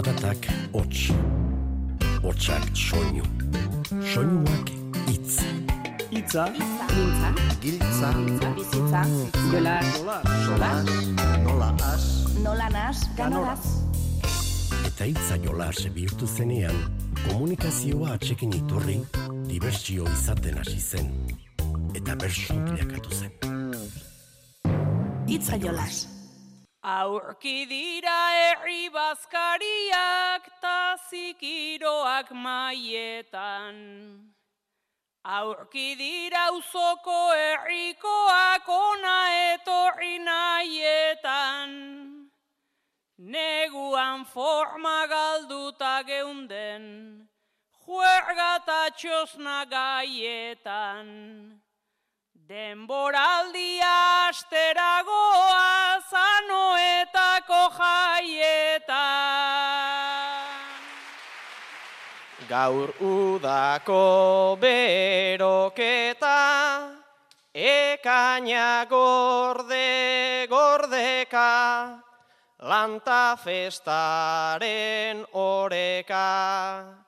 Zaratak hots, hotsak soinu, soinuak itz. Itza, Giltza, Giltza, bizitza, jola, sola, nola as, nola nas, ganoraz. Eta hitza jolas bihurtu zenean, komunikazioa atxekin iturri, dibertsio izaten hasi zen. Eta bersu bilakatu zen. Itza jolas. Aurki dira herri bazkariak ta zikiroak maietan. Aurki dira uzoko herrikoak ona etorri nahietan. Neguan forma galduta geunden, juerga eta txosna gaietan. Denboraldia asteragoa zanoetako jaietan. Gaur udako beroketa, ekaina gorde gordeka, lanta festaren oreka.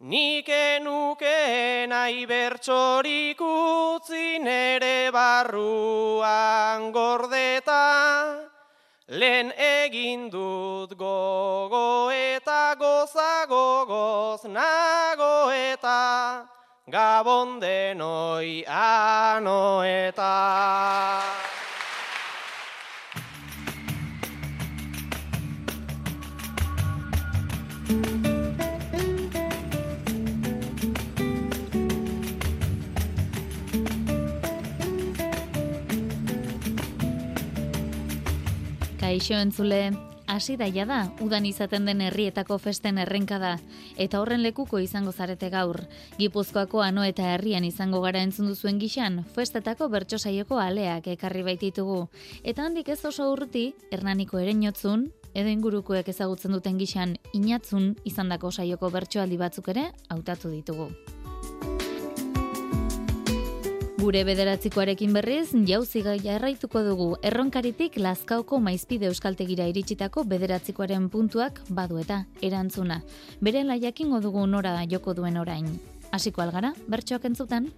Nik enuke nahi bertsorik utzi nere barruan gordeta, lehen egin dut gogo eta goza gogoz nago eta gabon denoi anoeta. Kaixo entzule, hasi daia da, udan izaten den herrietako festen errenka da, eta horren lekuko izango zarete gaur. Gipuzkoako ano eta herrian izango gara entzun duzuen gixan, festetako bertso saioko aleak ekarri baititugu. Eta handik ez oso urruti, hernaniko erenotzun, edo ingurukoek ezagutzen duten gixan, inatzun izandako saioko bertsoaldi batzuk ere hautatu ditugu. Gure bederatzikoarekin berriz, jauzi gaia erraituko dugu, erronkaritik lazkauko maizpide euskaltegira iritsitako bederatzikoaren puntuak badu eta erantzuna. Bere laiakingo dugu nora joko duen orain. Hasiko algara, bertsoak entzutan?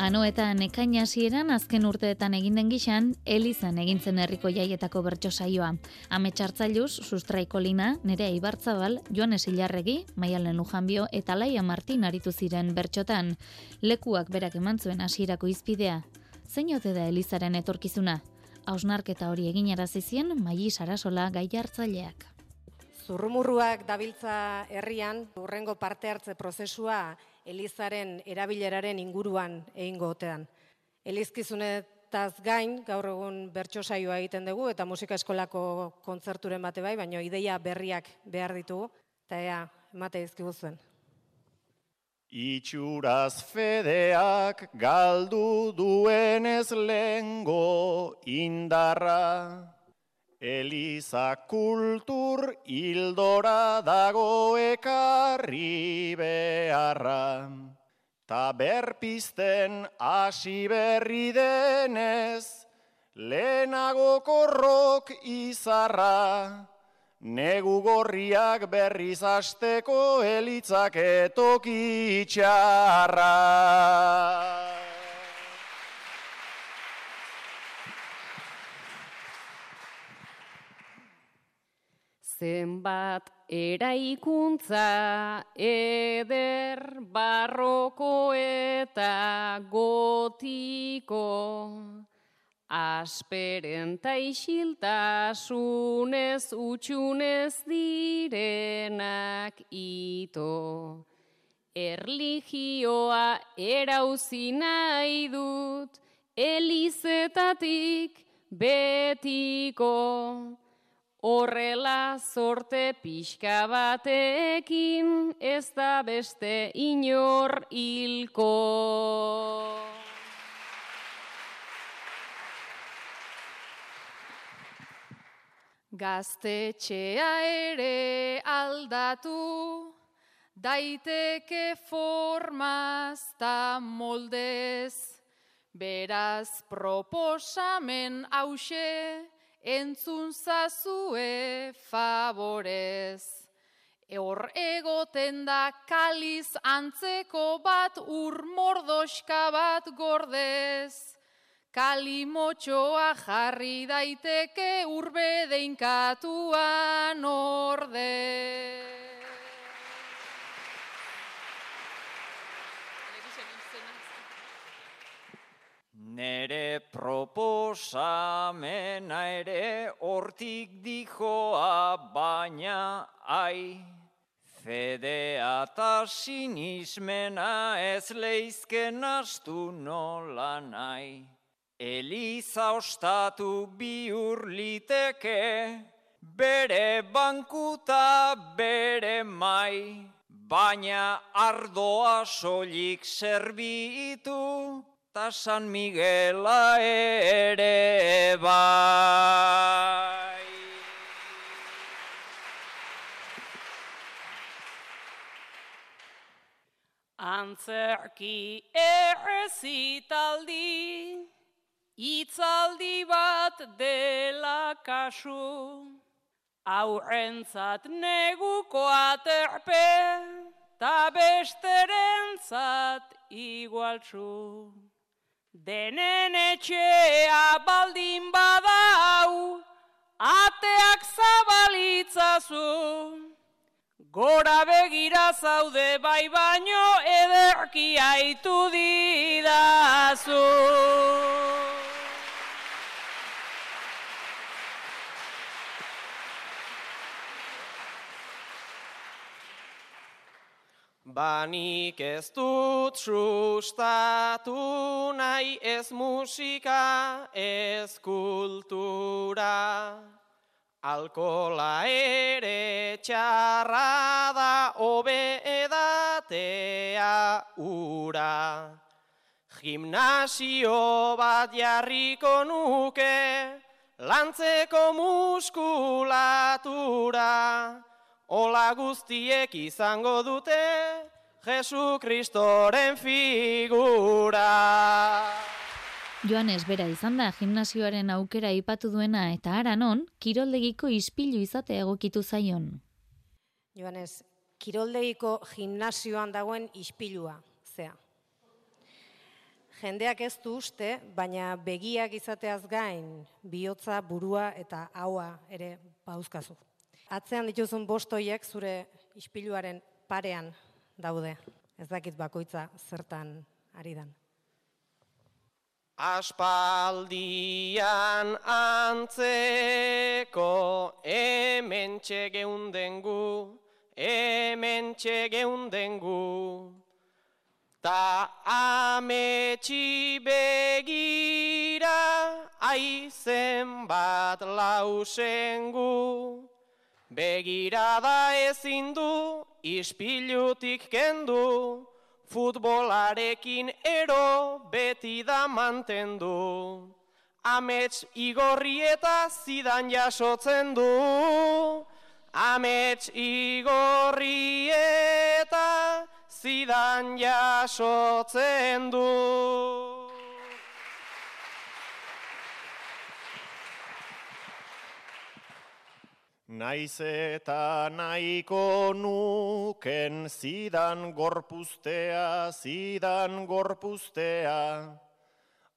Ano eta nekain hasieran azken urteetan egin den gixan, Elizan egintzen herriko jaietako bertso saioa. Ametxartzailuz, sustraiko lina, nere Ibartzabal, Joan Esilarregi, Maialen Lujanbio eta Laia Martin aritu ziren bertxotan. Lekuak berak eman zuen hasierako izpidea. Zein ote da Elizaren etorkizuna? Hausnarketa hori egin arazizien, Maili Sarasola gai hartzaileak. Zurrumurruak dabiltza herrian, urrengo parte hartze prozesua Elizaren erabileraren inguruan egingo otean. Elizkizunetaz gain, gaur egun bertso saioa egiten dugu, eta musika eskolako kontzerturen bate bai, baina ideia berriak behar ditugu, eta ea, emate izkigu zuen. Itxuraz fedeak galdu duenez lengo indarra, Eliza kultur hildora dago ekarri beharra. Ta berpizten hasi berri denez, lehenago korrok izarra. Negu gorriak berriz asteko elitzak etoki. Zenbat eraikuntza eder barroko eta gotiko asperenta isiltasunez utxunez direnak ito. Erligioa erauzi nahi dut elizetatik betiko. Horrela zorte pixka batekin ez da beste inor hilko. Gaztetxea ere aldatu, daiteke formaz ta moldez. Beraz proposamen hause, entzun zazue favorez. Hor egoten da kaliz antzeko bat ur mordoska bat gordez. Kalimotxoa jarri daiteke urbe deinkatuan Nere proposamena ere hortik dijoa baina ai. Fedea eta sinismena ez leizken astu nola nahi. Eliza ostatu biur liteke, bere bankuta bere mai. Baina ardoa solik serbitu, ta San Miguela ere bai. Antzerki errezitaldi, itzaldi bat dela kasu, aurrentzat neguko aterpe, ta besterentzat igualtsu. Denen etxea baldin badau, ateak zabalitzazu. Gora begira zaude bai baino ederki aitu didazu. Banik ez dut sustatu nahi ez musika ez kultura. Alkola ere txarra da obe edatea ura. Gimnasio bat jarriko nuke, lantzeko muskulatura. Ola guztiek izango dute Jesu Kristoren figura. Joanes bera izan da gimnasioaren aukera ipatu duena eta aranon, kiroldegiko ispilu izate egokitu zaion. Joanes, kiroldegiko gimnasioan dagoen ispilua, zea. Jendeak ez du uste, baina begiak izateaz gain, bihotza, burua eta haua ere pauzkazu atzean dituzun bostoiek zure ispiluaren parean daude. Ez dakit bakoitza zertan ari dan. Aspaldian antzeko hemen txegeundengu, hemen txegeundengu. Ta ametsi begira aizen bat lausengu. Begirada ezin du, ispilutik kendu, futbolarekin ero beti da mantendu. Amets igorri eta zidan jasotzen du, amets igorri eta zidan jasotzen du. Naiz eta nahiko nuken zidan gorpuztea, zidan gorpuztea.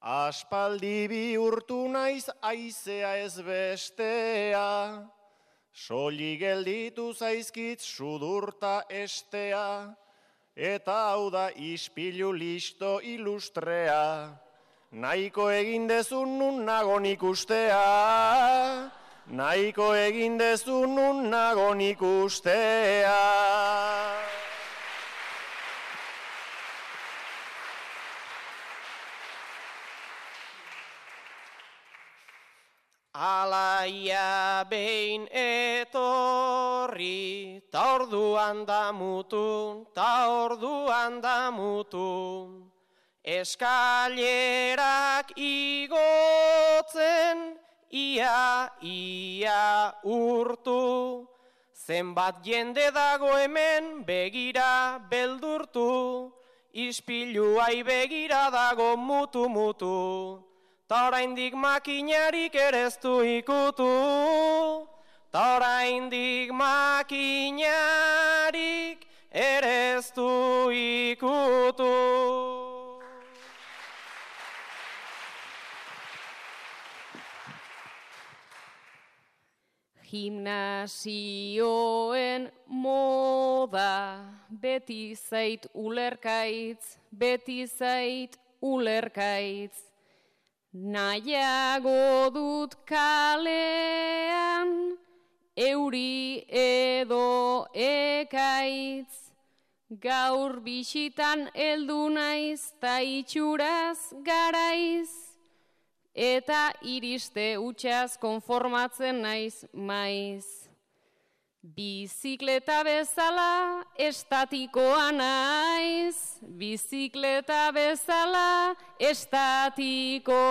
Aspaldi bihurtu naiz aizea ez bestea. Soli gelditu zaizkit sudurta estea. Eta hau da ispilu listo ilustrea. Nahiko egin dezun nun nagon ikustea. Naiko egin dezu nun nagon ikustea. Alaia behin etorri, ta orduan da mutu, ta orduan da mutu. Eskailerak igotzen, ia, ia urtu, Zenbat jende dago hemen begira beldurtu, ispiluai begira dago mutu mutu, ta oraindik makinarik ere ez du ikutu, ta oraindik makinarik ere ez du ikutu. Gimnasioen moda beti zait ulerkaitz, beti zait ulerkaitz. Nahiago dut kalean, euri edo ekaitz. Gaur bisitan heldu naiz, ta itxuraz garaiz eta iriste utxaz konformatzen naiz maiz. Bizikleta bezala estatikoa naiz, bizikleta bezala estatikoa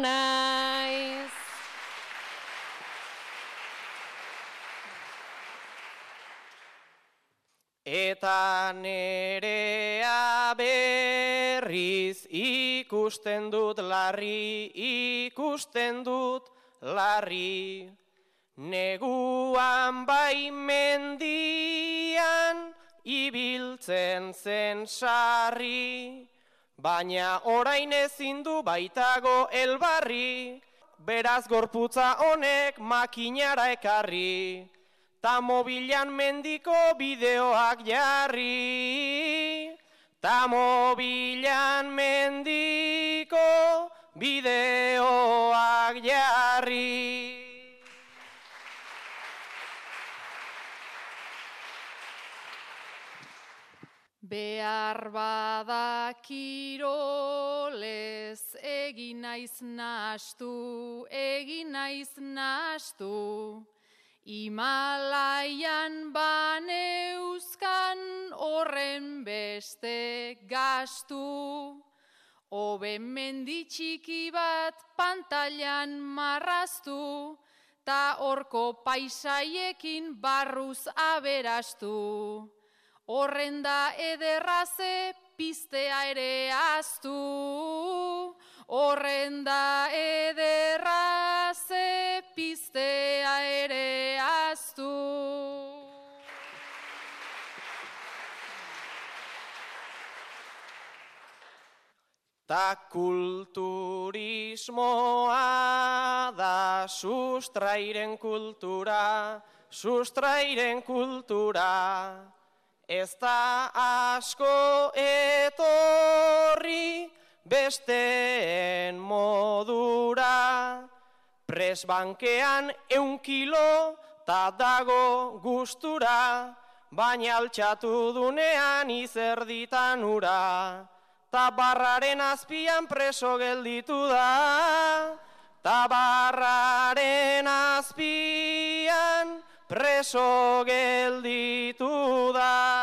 naiz. Eta nerea berriz ikusten dut larri, ikusten dut larri. Neguan bai mendian ibiltzen zen sarri, baina orain ezin du baitago elbarri, beraz gorputza honek makinara ekarri ta mobilan mendiko bideoak jarri, ta mobilan mendiko bideoak jarri. Behar badakirolez egin naiz nastu, egin naiz nastu. Himalaian baneuzkan horren beste gastu, Obe menditxiki bat pantailan marraztu, ta horko paisaiekin barruz aberastu. Horren da ederraze piztea ere aztu, horren da ederraze piztea ere aztu. Ta kulturismoa da sustrairen kultura, sustrairen kultura. Ez da asko etorri besteen modura. Presbankean eun kilo ta dago gustura, baina altxatu dunean izerditan ura. Ta barraren azpian preso gelditu da, ta barraren azpian preso gelditu da.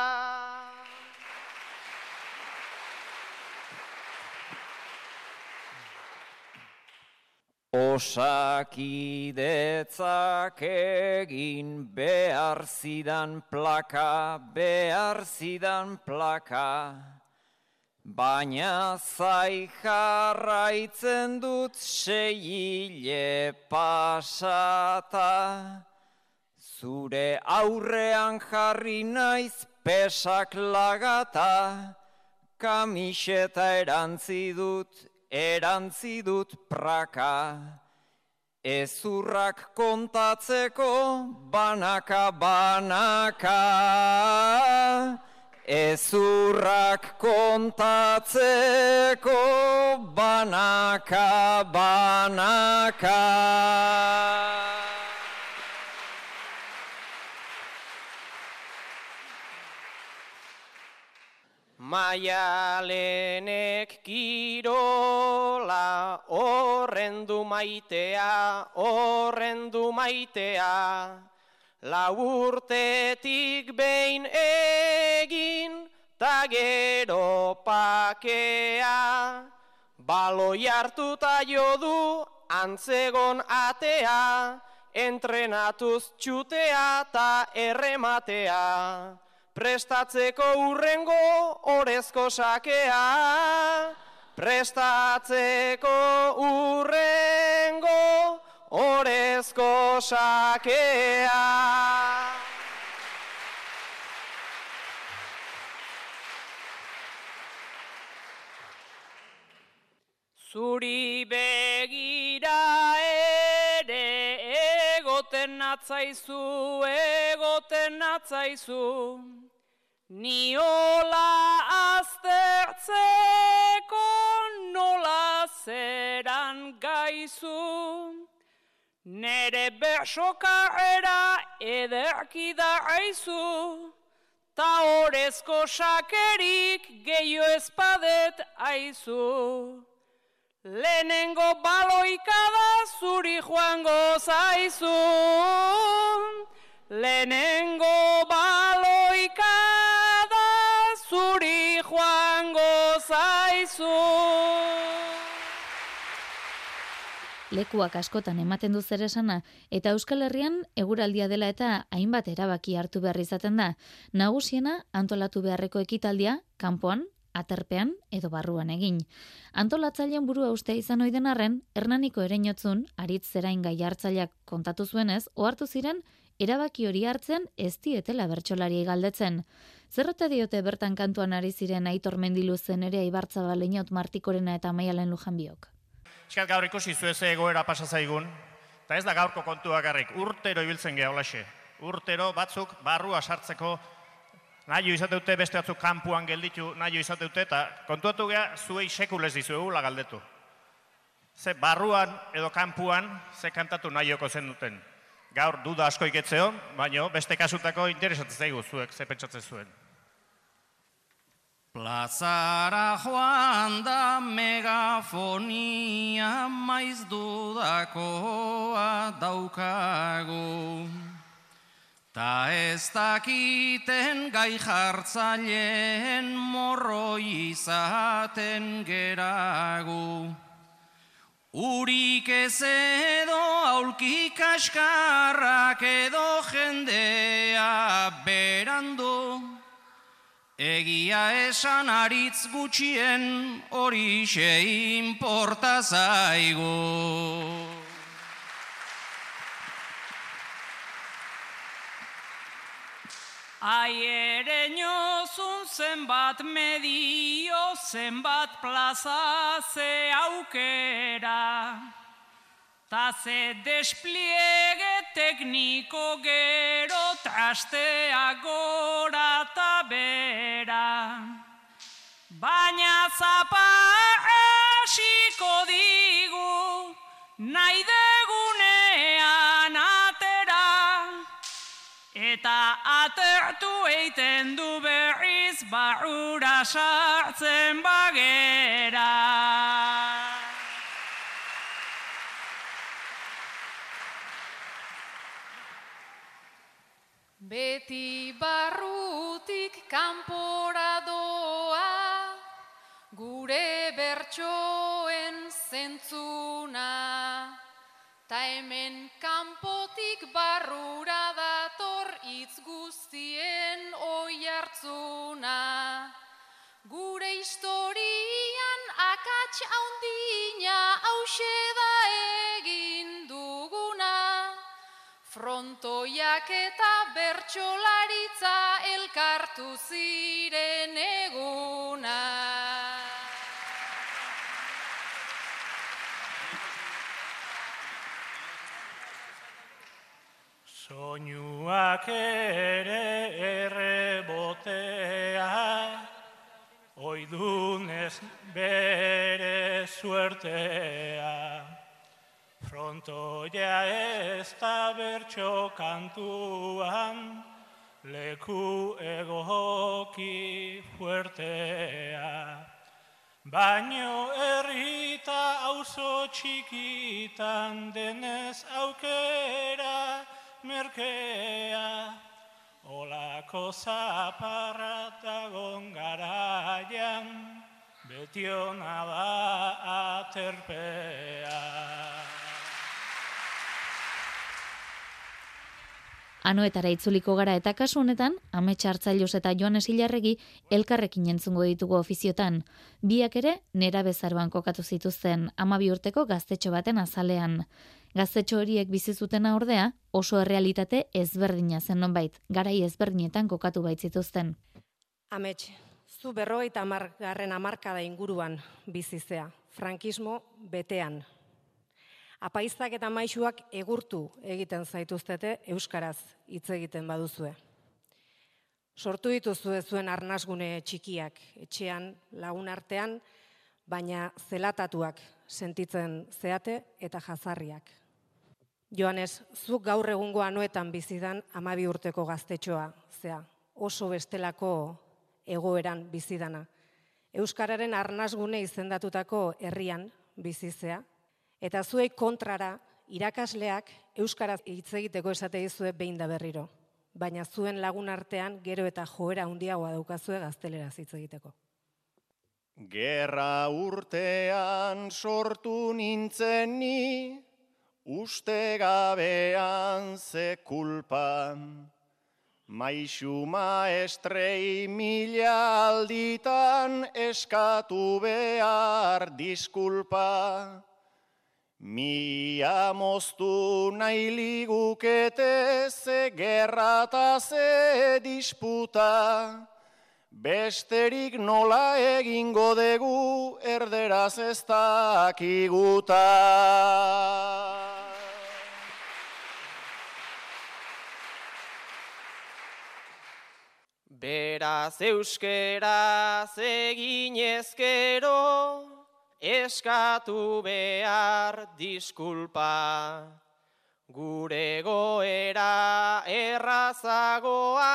Osakidetzak egin behar zidan plaka, behar zidan plaka. Baina zai jarraitzen dut seile pasata. Zure aurrean jarri naiz pesak lagata, kamiseta erantzi dut, erantzi dut praka. Ezurrak kontatzeko banaka banaka. Ezurrak kontatzeko banaka banaka. Maialenek kirola horrendu maitea, horrendu maitea. La urtetik behin egin ta gero pakea. Baloi hartuta jodu antzegon atea, entrenatuz txutea eta errematea. Prestatzeko urrengo orezko sakea, prestatzeko urrengo orezko sakea. Zuri begira egoten natzaizu, egoten natzaizu. Niola aztertzeko nola zeran gaizu. Nere bersoka era ederki da aizu. Ta horezko sakerik gehiu espadet aizu. Lehenengo baloika da zuri joango zaizu. Lehenengo baloika da zuri joango zaizu. Lekuak askotan ematen du zer esana, eta Euskal Herrian eguraldia dela eta hainbat erabaki hartu behar izaten da. Nagusiena antolatu beharreko ekitaldia, kanpoan, aterpean edo barruan egin. Antolatzailean burua uste izan oiden arren, Hernaniko erenotzun, aritz zerain gai hartzaileak kontatu zuenez, ohartu ziren, erabaki hori hartzen ez dietela bertsolari galdetzen. Zerrote diote bertan kantuan ari ziren aitor mendiluzen ere aibartzaba leinaut martikorena eta maialen lujan biok. Gaur ikusi zueze egoera pasazaigun, eta ez da gaurko kontua garrik, urtero ibiltzen geha Urtero batzuk barrua sartzeko nahi izate dute beste batzuk kanpuan gelditu nahi izate dute, eta kontuatu geha zuei sekulez dizu galdetu. Ze barruan edo kanpuan ze kantatu nahi zen duten. Gaur duda asko iketzeo, baino beste kasutako interesatzen zaigu zuek, ze pentsatzen zuen. Plazara joan da megafonia maiz dudakoa daukagu. Ta ez dakiten gai jartzaileen morro izaten geragu. Urik ez edo aulki kaskarrak edo jendea berandu. Egia esan aritz gutxien hori xe porta zaigu. Ai ere nyozun zenbat medio, zenbat plaza ze aukera. Ta ze despliege tekniko gero trastea gora ta bera. Baina zapa asiko digu, nahi degunean Eta atertu eiten du berriz barrura sartzen bagera. Beti barrutik kanpora doa, gure bertsoen zentzuna. Ta hemen kanpotik barrura oi hartzuna. Gure historian akats haundina hause da egin duguna. Frontoiak eta bertxolaritza elkartu ziren eguna. Soinuak ere oidunez bere suertea. Frontoia ez da bertxo kantuan, leku egoki fuertea. Baino errita auzo txikitan denez aukera, merkea, olako zaparra dagon garaian, betiona da aterpea. Anoetara itzuliko gara eta kasu honetan, Amets Hartzailuz eta Joanes Ilarregi elkarrekin entzungo ditugu ofiziotan. Biak ere nera bezaroan kokatu zituzten amabi urteko gaztetxo baten azalean. Gaztetxo horiek bizi zutena ordea, oso errealitate ezberdina zen nonbait, garai ezberdinetan kokatu baitzituzten. Amets, zu berrogeita garren amarkada inguruan bizizea, frankismo betean, apaizak eta maisuak egurtu egiten zaituztete euskaraz hitz egiten baduzue. Sortu dituzue zuen arnasgune txikiak etxean lagun artean, baina zelatatuak sentitzen zeate eta jazarriak. Joanes, zuk gaur egungo anuetan bizidan amabi urteko gaztetxoa, zea, oso bestelako egoeran bizidana. Euskararen arnasgune izendatutako herrian bizizea, Eta zuei kontrara irakasleak euskaraz hitz egiteko esate dizue behin da berriro. Baina zuen lagun artean gero eta joera handiagoa daukazue gazteleraz hitz egiteko. Gerra urtean sortu nintzen ni, uste gabean ze kulpa. Maixu maestrei mila alditan eskatu behar diskulpa. Mia moztu nahi ligukete ze gerra eta ze disputa, besterik nola egingo dugu erderaz ez dakiguta. Beraz euskeraz egin ezkero, eskatu behar diskulpa. Gure goera errazagoa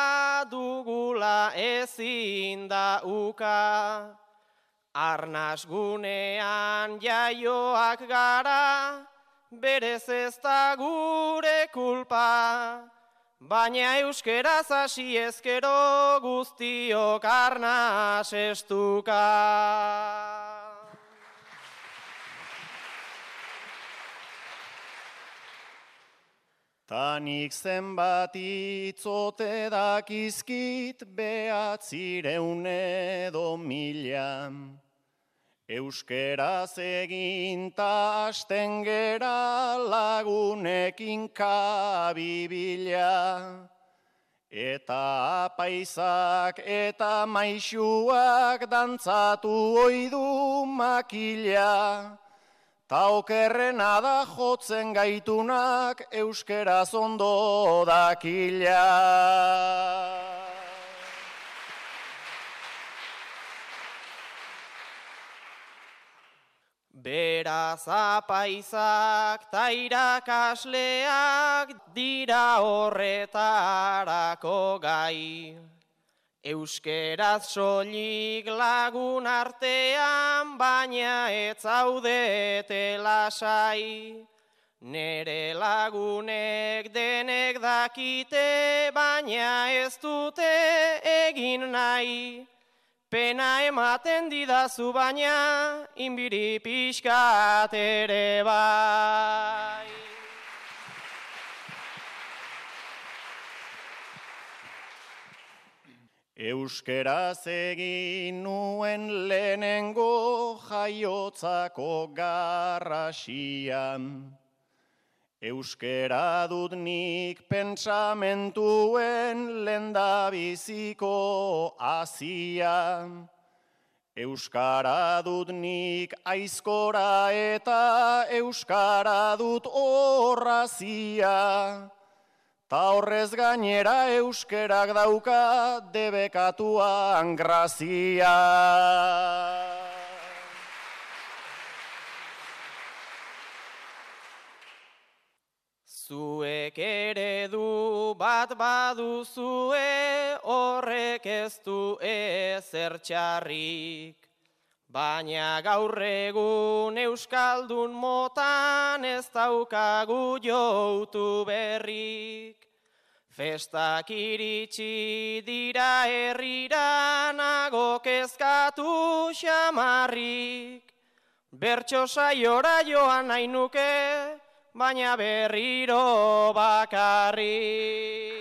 dugula ezin da uka. Arnaz gunean jaioak gara, berez ez da gure kulpa. Baina euskeraz hasi ezkero guztiok arnaz estuka. Tanik zenbat itzote dakizkit behatzireun edo mila. Euskeraz egin ta asten gera lagunekin kabibila. Eta apaisak eta maixuak dantzatu oidu makila. Ta okerrena da jotzen gaitunak euskera zondo dakila. Beraz apaizak ta irakasleak dira horretarako gai. Euskeraz solik lagun artean, baina ez zaudete lasai. Nere lagunek denek dakite, baina ez dute egin nahi. Pena ematen didazu baina, inbiri pixkat ere bai. Euskeraz egin nuen lehenengo jaiotzako garrasian. Euskera dut nik pentsamentuen lendabiziko azian. Euskara dut nik aizkora eta euskara dut horrazia. Ta horrez gainera euskerak dauka debekatuan grazia. Zuek ere du bat baduzue horrek ez du ezer txarrik. Baina gaur egun euskaldun motan ez daukagu joutu berrik. Festak iritsi dira herrira nago kezkatu xamarrik. Bertso saiora joan nahi nuke, baina berriro bakarri.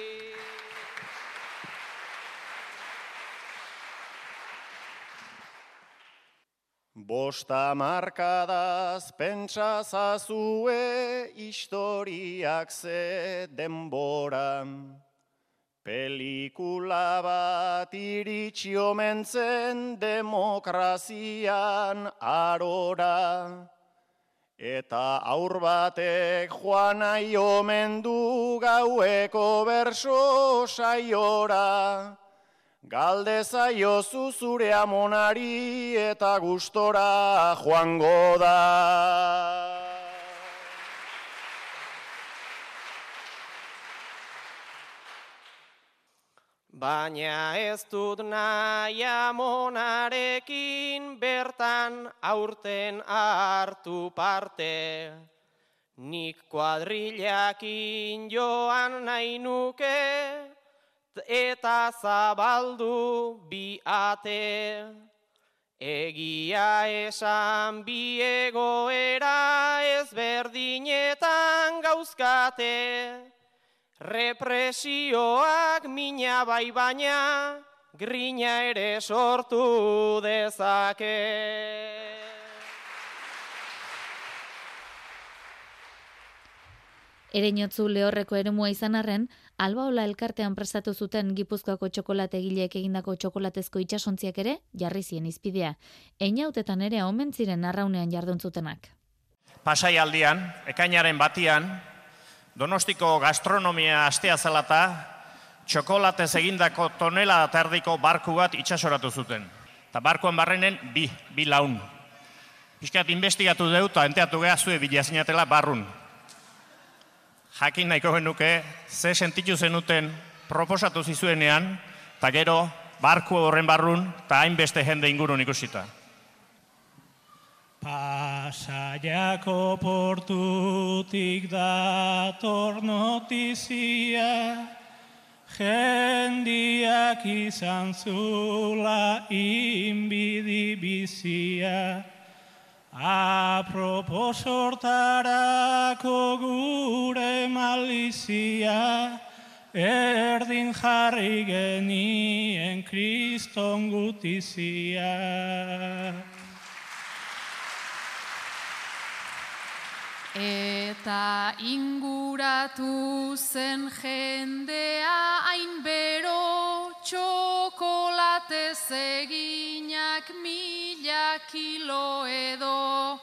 Bosta markadaz pentsa zazue historiak ze denboran. Pelikula bat iritsi omentzen demokrazian arora. Eta aur batek joan nahi omen du gaueko berso saiora. Galde zaiozu zure amonari eta gustora joango da. Baina ez dut nahi amonarekin bertan aurten hartu parte. Nik kuadrilakin joan nahi nuke, eta zabaldu bi ate. Egia esan bi egoera ezberdinetan gauzkate. Represioak mina bai baina, grina ere sortu dezake. Ereinotzu lehorreko eremua izan arren, albaola elkartean prestatu zuten Gipuzkoako txokolate egileek egindako txokolatezko itsasontziak ere jarri zien izpidea. Einautetan ere omen ziren arraunean jardun zutenak. Pasai aldian, ekainaren batian, Donostiko gastronomia astea zelata, txokolatez egindako tonela tardiko barku bat itsasoratu zuten. Eta barkuan barrenen bi, bi laun. Piskat investigatu deu eta enteatu geha zue bilazinatela barrun jakin nahiko genuke, ze sentitu zenuten proposatu zizuenean, eta gero, barku horren barrun, eta hainbeste jende ingurun ikusita. Pasaiako portutik dator notizia, jendiak izan zula inbidi bizia, Apropos hortarako gure malizia, erdin jarri genien kriston gutizia. Eta inguratu zen jendea hainbero txokolate eginak mila kilo edo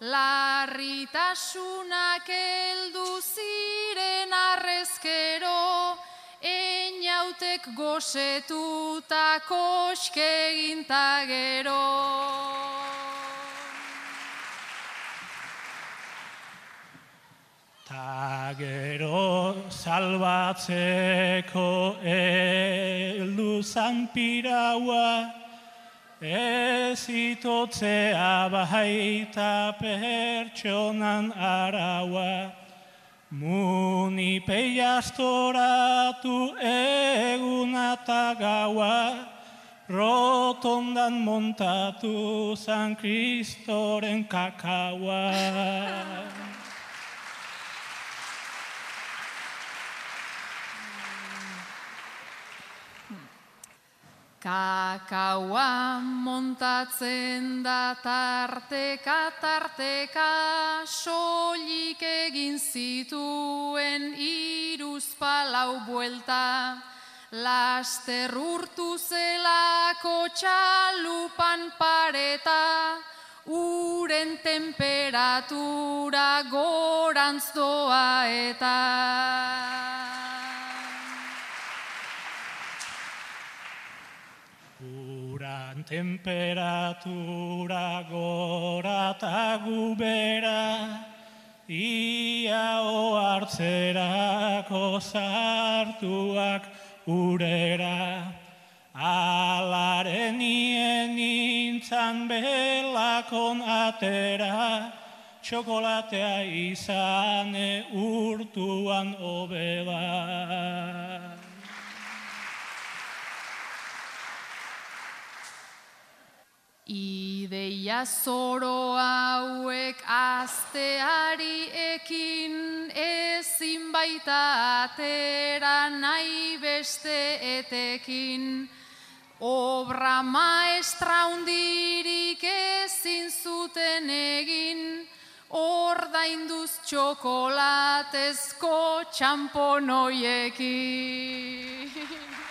larritasunak eldu ziren arrezkero einautek gosetuta koske gero. Ta gero salbatzeko eldu zanpiraua, ez itotzea baita pertsonan araua. Muni peiastoratu egun eta gaua, rotondan montatu San Kristoren kakaua. Kakaua montatzen da tarteka tarteka soilik egin zituen iruz palau buelta. Laster urtu zelako txalupan pareta uren temperatura gorantz doa eta temperatura gora eta gubera, ia oartzerako zartuak urera. Alaren nintzan belakon atera, txokolatea izane urtuan obela. Ideia zoro hauek azteari ekin ezin baita atera nahi beste etekin. Obra maestra hundirik ezin zuten egin, ordainduz txokolatezko txamponoiekin.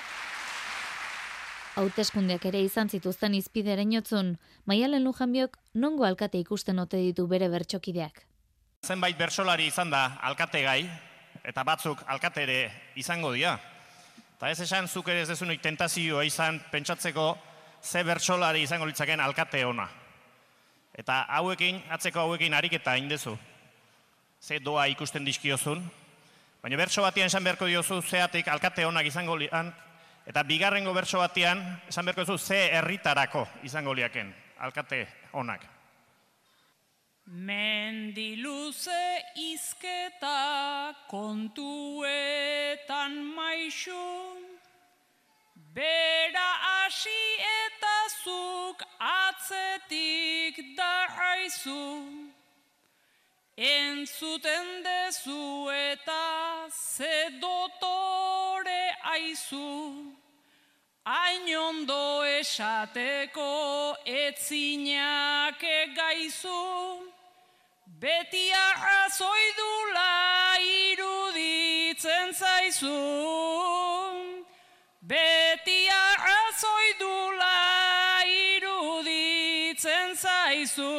Hauteskundeak ere izan zituzten izpideren jotzun, Maialen Lujanbiok nongo alkate ikusten ote ditu bere bertxokideak. Zenbait bersolari izan da alkate gai, eta batzuk alkate ere izango dira. Eta ez esan zuk ere ez dezunik tentazioa izan pentsatzeko ze bersolari izango litzaken alkate ona. Eta hauekin, atzeko hauekin ariketa indezu. Ze doa ikusten dizkiozun. Baina bertso batian esan beharko diozu zeatik alkate onak izango lian, Eta bigarrengo bertso batean, esan berko zu, ze herritarako izango liaken, alkate onak. Mendiluze izketa kontuetan maixu, bera hasi eta zuk atzetik da haizu, entzuten dezu eta ze dotore aizu, Hain ondo esateko etzinak egaizu, beti arrazoi dula iruditzen zaizu. Beti arrazoi dula iruditzen zaizu.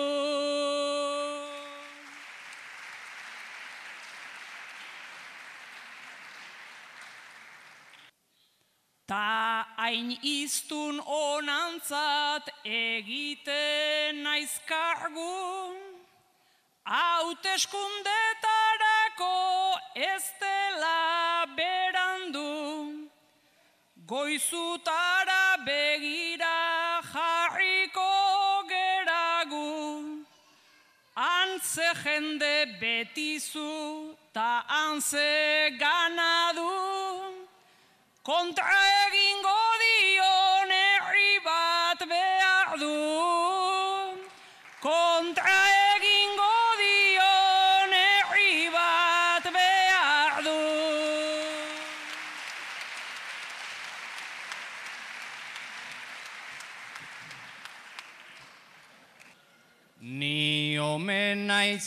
Ta hain iztun onantzat egiten naiz kargu, hauteskundetarako ez dela berandu, goizutara begira jarriko geragu, antze jende betizu ta antze ganadu, kontra egingo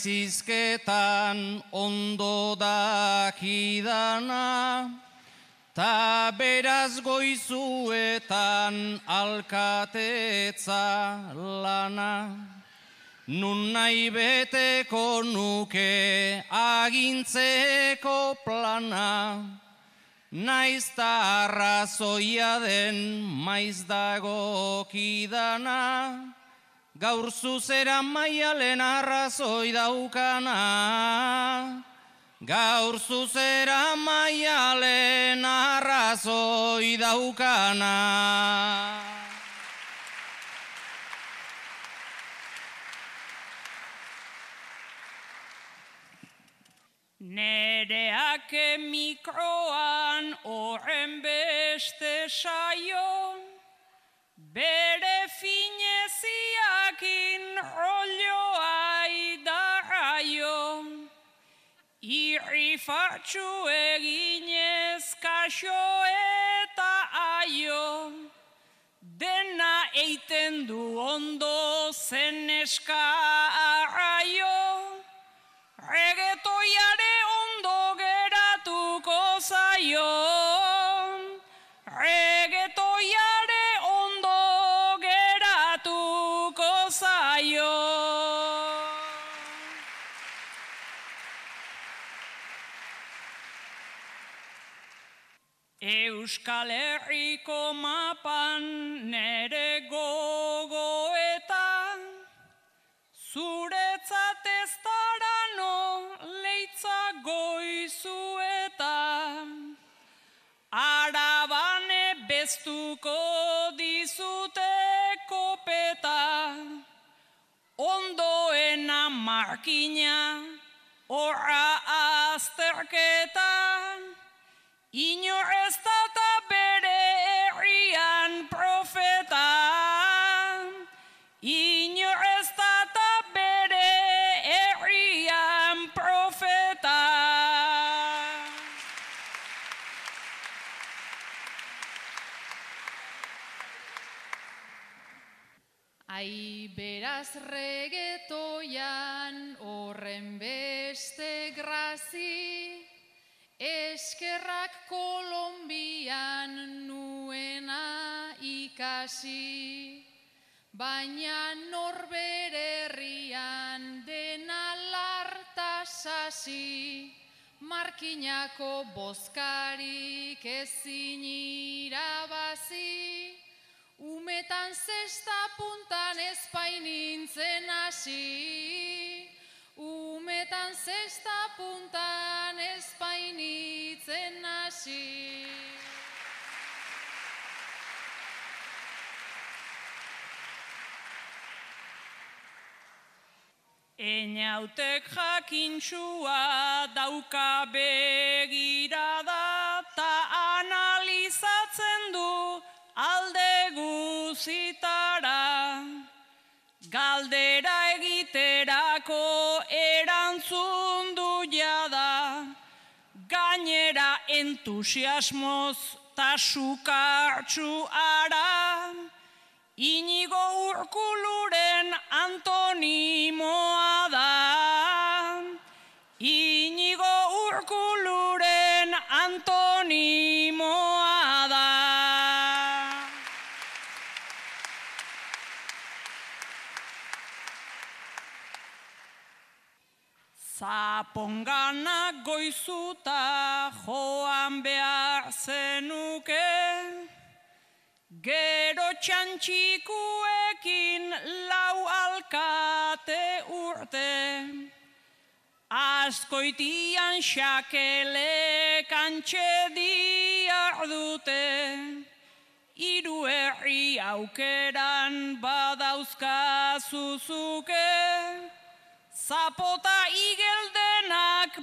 omen naizizketan ondo dakidana, Ta beraz goizuetan alkatetza lana, nun nahi beteko nuke agintzeko plana, naiz ta arrazoia den maiz dago kidana, gaur zuzera maialen arrazoi daukana. Gaur zuzera maialen arrazoi daukana. Nereak mikroan horren beste saio, Irrifatxu eginez kaxo eta aio, dena eiten du ondo zen eska arraio, regetoiare Euskal Herriko mapan nere gogoetan, zuretzat ez darano leitza goizuetan. Arabane bestuko dizute kopeta, ondoena markina, horra azterketan, Ino ez horren beste grazi, eskerrak Kolombian nuena ikasi, baina norbererrian dena lartasasi, markinako bozkarik ezin irabazi, umetan zesta puntan espainintzen hasi, umetan zesta puntan espainitzen hasi. Einautek jakintxua dauka begirada ta analizatzen du alde guzitara. Galdera entusiasmoz ta sukartxu ara. Inigo urkuluren antonimoa da. Inigo urkuluren antonimoa da. Zapongana goizuta joan behar zenuke, Gero txantxikuekin lau alkate urte, Azkoitian xakele kantxe diar dute, Iru herri aukeran badauzka zuzuke, Zapota igeldenak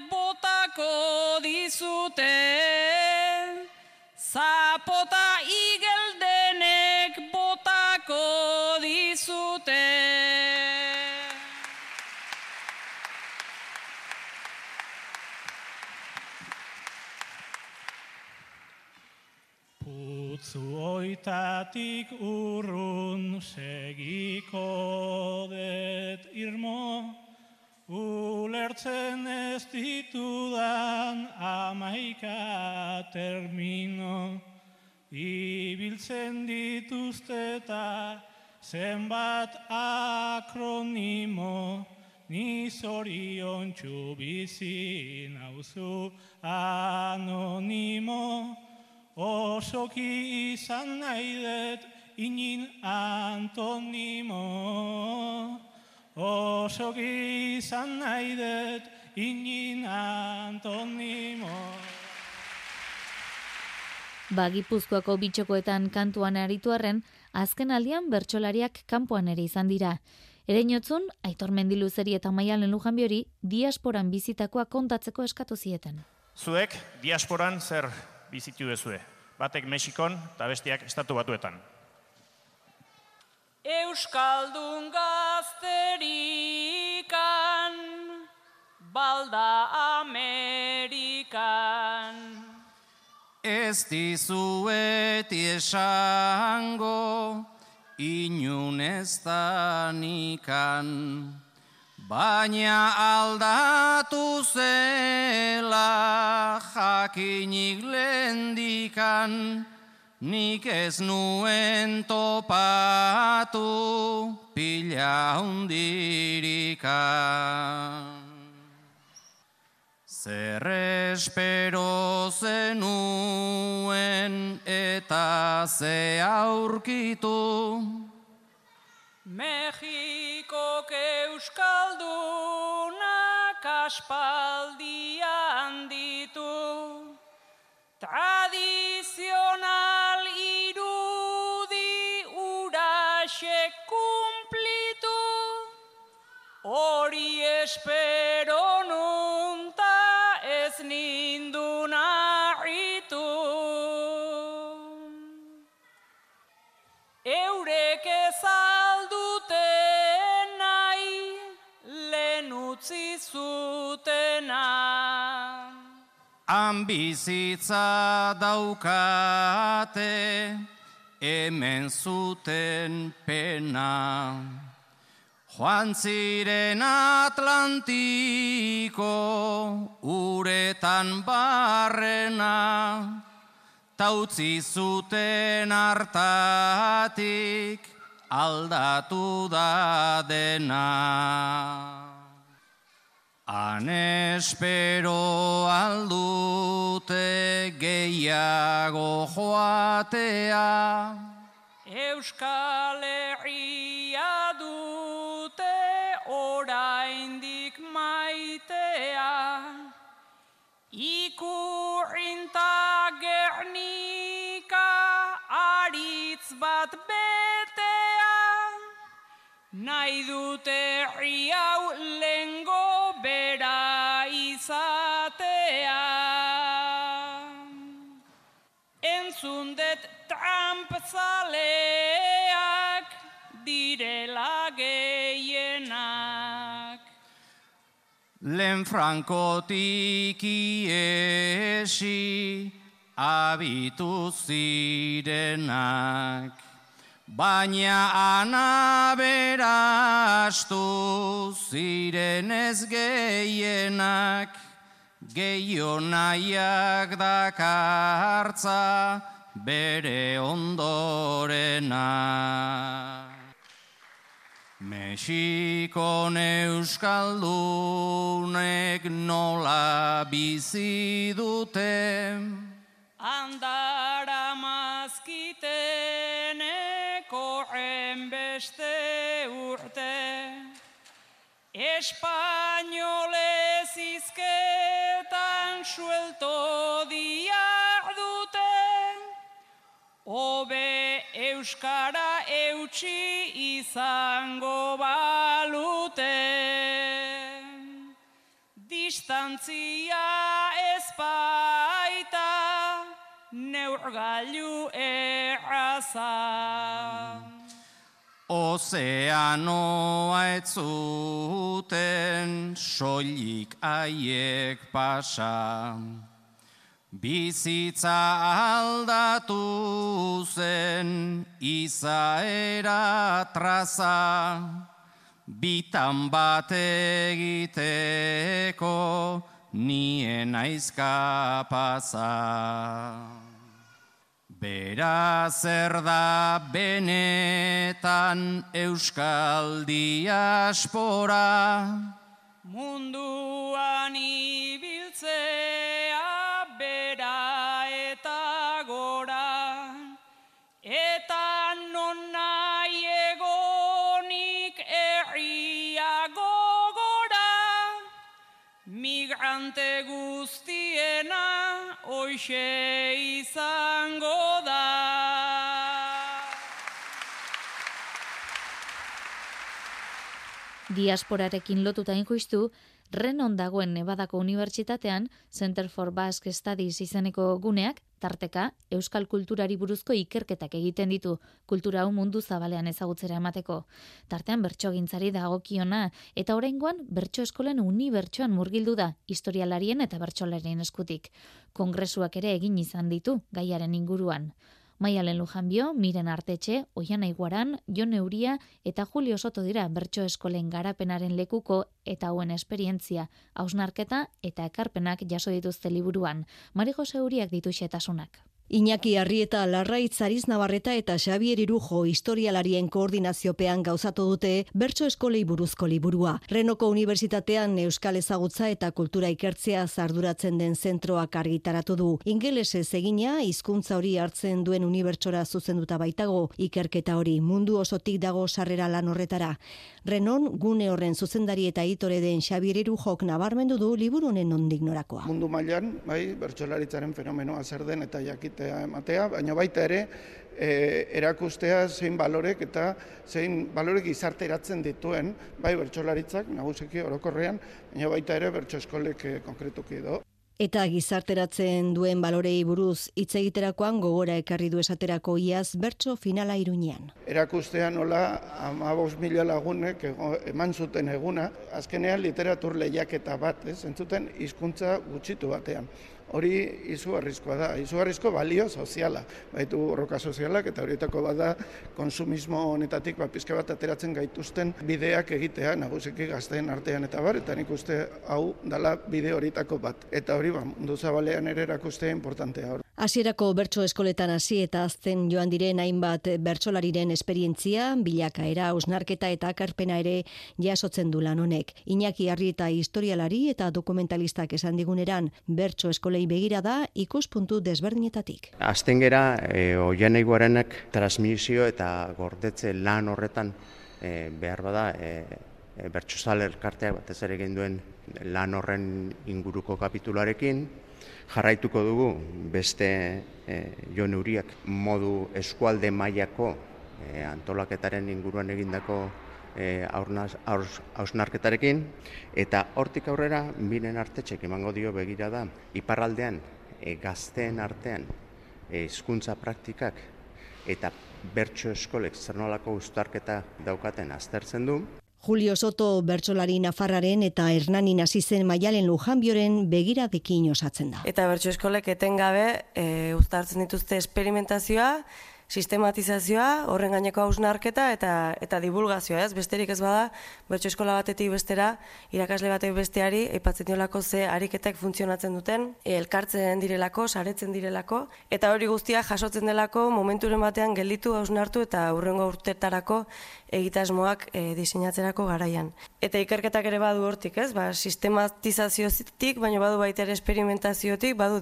botako dizute, Zapota igeldenek botako dizute. Putzu oitatik urrun segiko det irmo, ulertzen ez ditudan amaika termino, ibiltzen dituzte eta zenbat akronimo, ni zorion bizi nauzu anonimo, osoki izan nahi dut inin antonimo. Osoki izan nahi dut inin antonimo. Ba, Gipuzkoako bitxokoetan kantuan aritu arren, azken aldian bertsolariak kanpoan ere izan dira. Ereinotzun, Aitor Mendiluzeri eta Maialen Lujanbiori diasporan bizitakoa kontatzeko eskatu zieten. Zuek diasporan zer bizitu dezue? Batek Mexikon eta bestiak estatu batuetan. Euskaldun gazterikan, balda Amerikan. Ez dizuet esango, inun ez danikan, baina aldatu zela jakinik lendikan, nik ez nuen topatu pila hundirikan. Zer espero zenuen eta ze aurkitu, Mexikok euskaldunak aspaldian ditu, tradizional hori espero nun ta ez nindun harritu. Eurek ezaldute nahi lehen utzi zutena. Han bizitza daukate, hemen zuten pena. Joan ziren Atlantiko uretan barrena, tautzi zuten hartatik aldatu da dena. Han espero aldute gehiago joatea. Euskal Herria Ikurrinta gernika aritz bat betea. Nahi dute herri hau lengo bera izatea. Entzun det Trump Lehen frankotik iesi abitu zirenak. Baina anaberastu ziren ez gehienak, gehiago nahiak dakartza bere ondorena. Mexikon euskaldunek nola bizi dute, Andara mazkitenek horren beste urte. Espainolez izketan suelto Obe euskara eutxi izango balute. Distantzia ezpaita neurgailu erraza. Ozeanoa ez zuten soilik aiek pasa. Bizitza aldatu zen izaera traza. Bitan bat egiteko nien aizka pasa. Bera zer da benetan euskal diaspora. Munduan ibiltzea Migrante guztiena hoxe izango da. Diasporarekin lotuta injuistu, Renon dagoen Nevadako Unibertsitatean Center for Basque Studies izeneko guneak tarteka euskal kulturari buruzko ikerketak egiten ditu kultura hau mundu zabalean ezagutzera emateko. Tartean bertsogintzari dagokiona eta oraingoan bertso eskolen unibertsoan murgildu da historialarien eta bertsolarien eskutik. Kongresuak ere egin izan ditu gaiaren inguruan. Maialen Lujanbio, Miren Artetxe, Oiana Iguaran, Jon Euria eta Julio Soto dira bertso eskolen garapenaren lekuko eta hauen esperientzia, hausnarketa eta ekarpenak jaso dituzte liburuan. Mari Jose Euriak ditu xetasunak. Iñaki Arrieta Larraitz Zariz Navarreta eta Xavier Irujo historialarien koordinaziopean gauzatu dute bertso eskolei buruzko liburua. Renoko Unibertsitatean Euskal Ezagutza eta Kultura Ikertzea zarduratzen den zentroak argitaratu du. Ingelesez egina hizkuntza hori hartzen duen unibertsora zuzenduta baitago ikerketa hori mundu osotik dago sarrera lan horretara. Renon gune horren zuzendari eta itore den Xavier Irujok nabarmendu du liburu honen nondik norakoa. Mundu mailan, bai, bertsolaritzaren fenomenoa zer den eta jakitea ematea, baina baita ere e, erakustea zein balorek eta zein balorek gizarteratzen dituen, bai bertsolaritzak nagusiki orokorrean, baina baita ere bertso eskolek e, konkretuki edo. Eta gizarteratzen duen balorei buruz hitz egiterakoan gogora ekarri du esaterako iaz bertso finala iruñean. erakustea nola amabos mila lagunek eman zuten eguna, azkenean literatur lehiaketa bat, ez? entzuten hizkuntza gutxitu batean hori izugarrizkoa da, izugarrizko balio soziala, baitu borroka sozialak eta horietako bada konsumismo honetatik ba, pizke bat ateratzen gaituzten bideak egitea nagusiki gazteen artean eta bar, eta nik uste hau dala bide horietako bat. Eta hori ba, mundu zabalean ere erakustea importantea hori. Hasierako bertso eskoletan hasi eta azten joan diren hainbat bertsolariren esperientzia, bilakaera, osnarketa eta akarpena ere jasotzen du lan honek. Iñaki Arri eta historialari eta dokumentalistak esan diguneran bertso eskolei begira da ikuspuntu desberdinetatik. Azten gera, e, oian transmisio eta gordetze lan horretan e, behar bada e, e, bertso elkarteak batez ere duen lan horren inguruko kapitularekin, jarraituko dugu beste e, jo neuriak modu eskualde mailako e, antolaketaren inguruan egindako e, hausnarketarekin eta hortik aurrera binen artetxek emango dio begira da iparraldean e, gazteen artean hizkuntza praktikak eta bertso eskolek zer nolako uztarketa daukaten aztertzen du. Julio Soto bertsolari nafarraren eta Hernani nazizen maialen lujanbioren begiradekin osatzen da. Eta bertso eskolek etengabe e, uztartzen dituzte esperimentazioa, sistematizazioa, horren gaineko hausnarketa eta eta divulgazioa, ez? Besterik ez bada, bertso eskola batetik bestera, irakasle batek besteari aipatzen diolako ze ariketek funtzionatzen duten, elkartzen direlako, saretzen direlako eta hori guztia jasotzen delako momenturen batean gelditu hausnartu eta hurrengo urtetarako egitasmoak e, diseinatzerako garaian. Eta ikerketak ere badu hortik, ez? Ba, sistematizaziotik, baina badu baita ere esperimentaziotik, badu,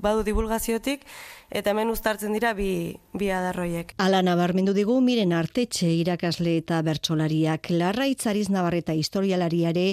badu divulgaziotik, eta hemen uztartzen dira bi, bi adarroiek. Ala nabarmendu digu miren artetxe irakasle eta bertsolariak larraitzariz nabarreta historialariare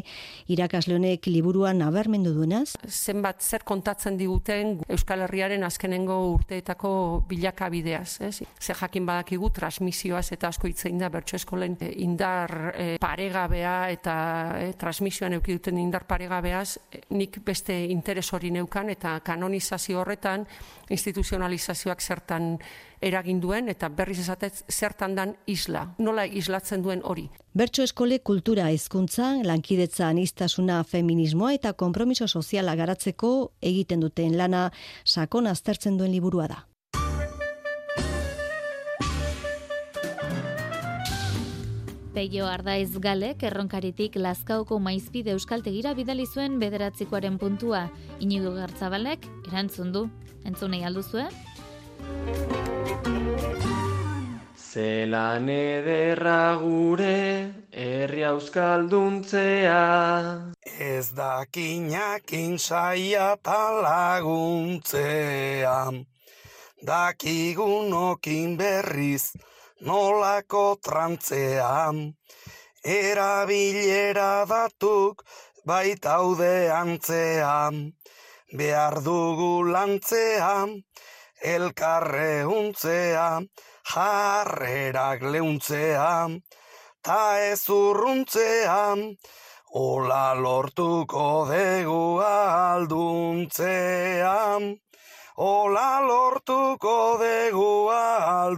irakasle honek liburuan nabarmendu duenaz? Zenbat zer kontatzen diguten Euskal Herriaren azkenengo urteetako bilakabideaz, ez? Ze jakin badakigu transmisioaz eta asko hitzein da bertso eskolen eh, indar e, paregabea eta e, transmisioan euki duten indar paregabeaz nik beste interes hori neukan eta kanonizazio horretan instituzionalizazioak zertan eragin duen eta berriz esatez zertan dan isla. Nola islatzen duen hori. Bertso eskole kultura hezkuntza, lankidetza anistasuna feminismoa eta konpromiso soziala garatzeko egiten duten lana sakon aztertzen duen liburua da. Peio Ardaiz Galek erronkaritik Lazkaoko maizpide euskaltegira bidali zuen bederatzikoaren puntua. Inigo Gartzabalek erantzun du. Entzunei alduzue? Zelan ederra gure herri euskalduntzea Ez dakinak insaia talaguntzea Dakigunokin berriz nolako trantzean, erabilera datuk baitaude antzean, behar dugu lantzean, elkarre untzean, jarrerak leuntzean, ta ez urruntzean, ola lortuko degu alduntzean. Ola lortuko degu alduntzea.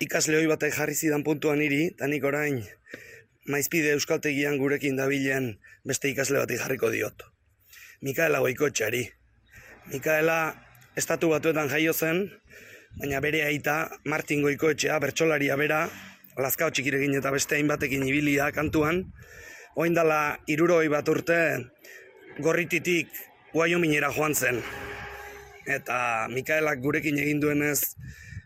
Ikasle hoi batek jarri zidan puntuan iri, tanik orain, maizpide euskaltegian gurekin dabilen beste ikasle batek jarriko diot. Mikaela goikotxari. Mikaela estatu batuetan jaio zen, baina bere aita Martin goikoetxea, bertsolaria bera, lazkao txikirekin eta beste hainbatekin ibilia kantuan, oindala iruroi bat urte gorrititik Guaiominera joan zen. Eta Mikaelak gurekin egin duenez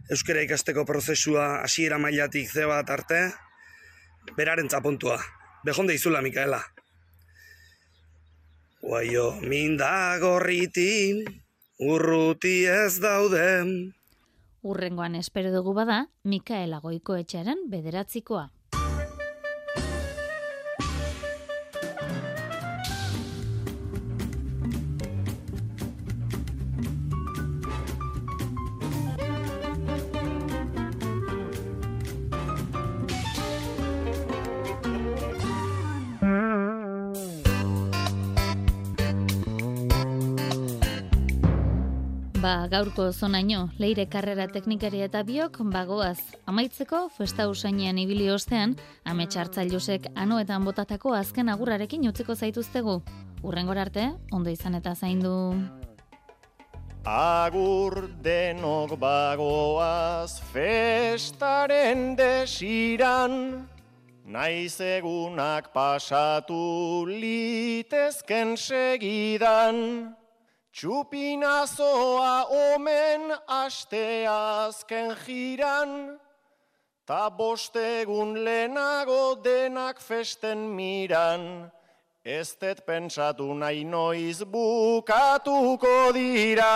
euskara ikasteko prozesua hasiera mailatik ze bat arte, beraren zapontua. Behonde izula, Mikaela. Guaio minda gorritin, urruti ez dauden. Urrengoan espero dugu bada, Mikaela goiko etxearen bederatzikoa. Ba, gaurko zonaino, leire karrera teknikari eta biok, bagoaz, amaitzeko, festa usainean ibili ostean, ametsartzailusek anoetan botatako azken agurrarekin utziko zaituztegu. Urrengor arte, ondo izan eta zaindu. Agur denok bagoaz festaren desiran, naiz egunak pasatu litezken segidan, txupinazoa omen aste azken jiran, ta bostegun lehenago denak festen miran, Ez det pentsatu nahi noiz bukatuko dira.